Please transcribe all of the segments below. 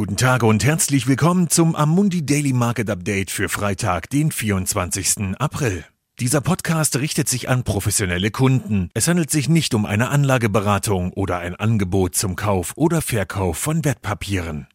Guten Tag und herzlich willkommen zum Amundi Daily Market Update für Freitag, den 24. April. Dieser Podcast richtet sich an professionelle Kunden. Es handelt sich nicht um eine Anlageberatung oder ein Angebot zum Kauf oder Verkauf von Wertpapieren.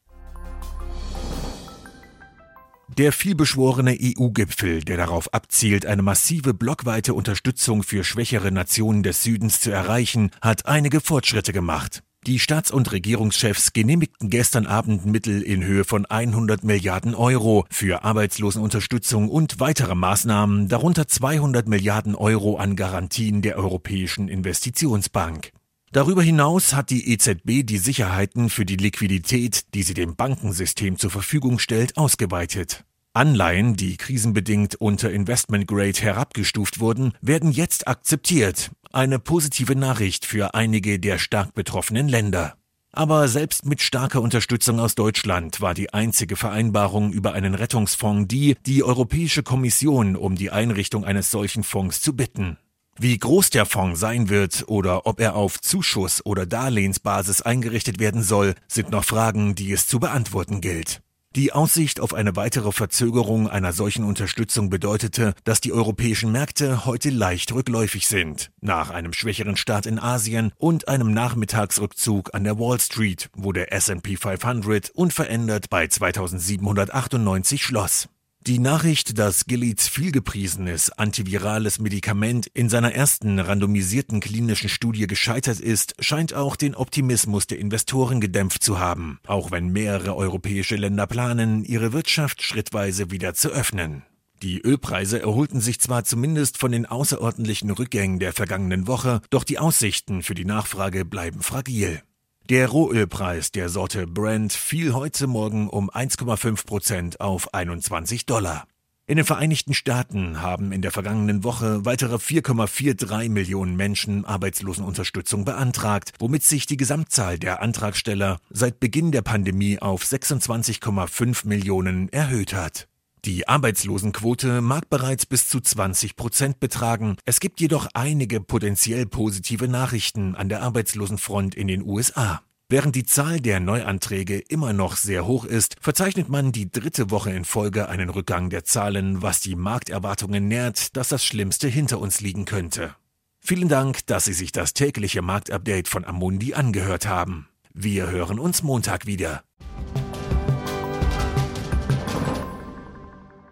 Der vielbeschworene EU-Gipfel, der darauf abzielt, eine massive blockweite Unterstützung für schwächere Nationen des Südens zu erreichen, hat einige Fortschritte gemacht. Die Staats- und Regierungschefs genehmigten gestern Abend Mittel in Höhe von 100 Milliarden Euro für Arbeitslosenunterstützung und weitere Maßnahmen, darunter 200 Milliarden Euro an Garantien der Europäischen Investitionsbank. Darüber hinaus hat die EZB die Sicherheiten für die Liquidität, die sie dem Bankensystem zur Verfügung stellt, ausgeweitet. Anleihen, die krisenbedingt unter Investment Grade herabgestuft wurden, werden jetzt akzeptiert. Eine positive Nachricht für einige der stark betroffenen Länder. Aber selbst mit starker Unterstützung aus Deutschland war die einzige Vereinbarung über einen Rettungsfonds die, die Europäische Kommission um die Einrichtung eines solchen Fonds zu bitten. Wie groß der Fonds sein wird oder ob er auf Zuschuss- oder Darlehensbasis eingerichtet werden soll, sind noch Fragen, die es zu beantworten gilt. Die Aussicht auf eine weitere Verzögerung einer solchen Unterstützung bedeutete, dass die europäischen Märkte heute leicht rückläufig sind, nach einem schwächeren Start in Asien und einem Nachmittagsrückzug an der Wall Street, wo der SP 500 unverändert bei 2798 schloss. Die Nachricht, dass Gileads vielgepriesenes antivirales Medikament in seiner ersten randomisierten klinischen Studie gescheitert ist, scheint auch den Optimismus der Investoren gedämpft zu haben, auch wenn mehrere europäische Länder planen, ihre Wirtschaft schrittweise wieder zu öffnen. Die Ölpreise erholten sich zwar zumindest von den außerordentlichen Rückgängen der vergangenen Woche, doch die Aussichten für die Nachfrage bleiben fragil. Der Rohölpreis der Sorte Brent fiel heute Morgen um 1,5 Prozent auf 21 Dollar. In den Vereinigten Staaten haben in der vergangenen Woche weitere 4,43 Millionen Menschen Arbeitslosenunterstützung beantragt, womit sich die Gesamtzahl der Antragsteller seit Beginn der Pandemie auf 26,5 Millionen erhöht hat. Die Arbeitslosenquote mag bereits bis zu 20 Prozent betragen. Es gibt jedoch einige potenziell positive Nachrichten an der Arbeitslosenfront in den USA. Während die Zahl der Neuanträge immer noch sehr hoch ist, verzeichnet man die dritte Woche in Folge einen Rückgang der Zahlen, was die Markterwartungen nährt, dass das Schlimmste hinter uns liegen könnte. Vielen Dank, dass Sie sich das tägliche Marktupdate von Amundi angehört haben. Wir hören uns Montag wieder.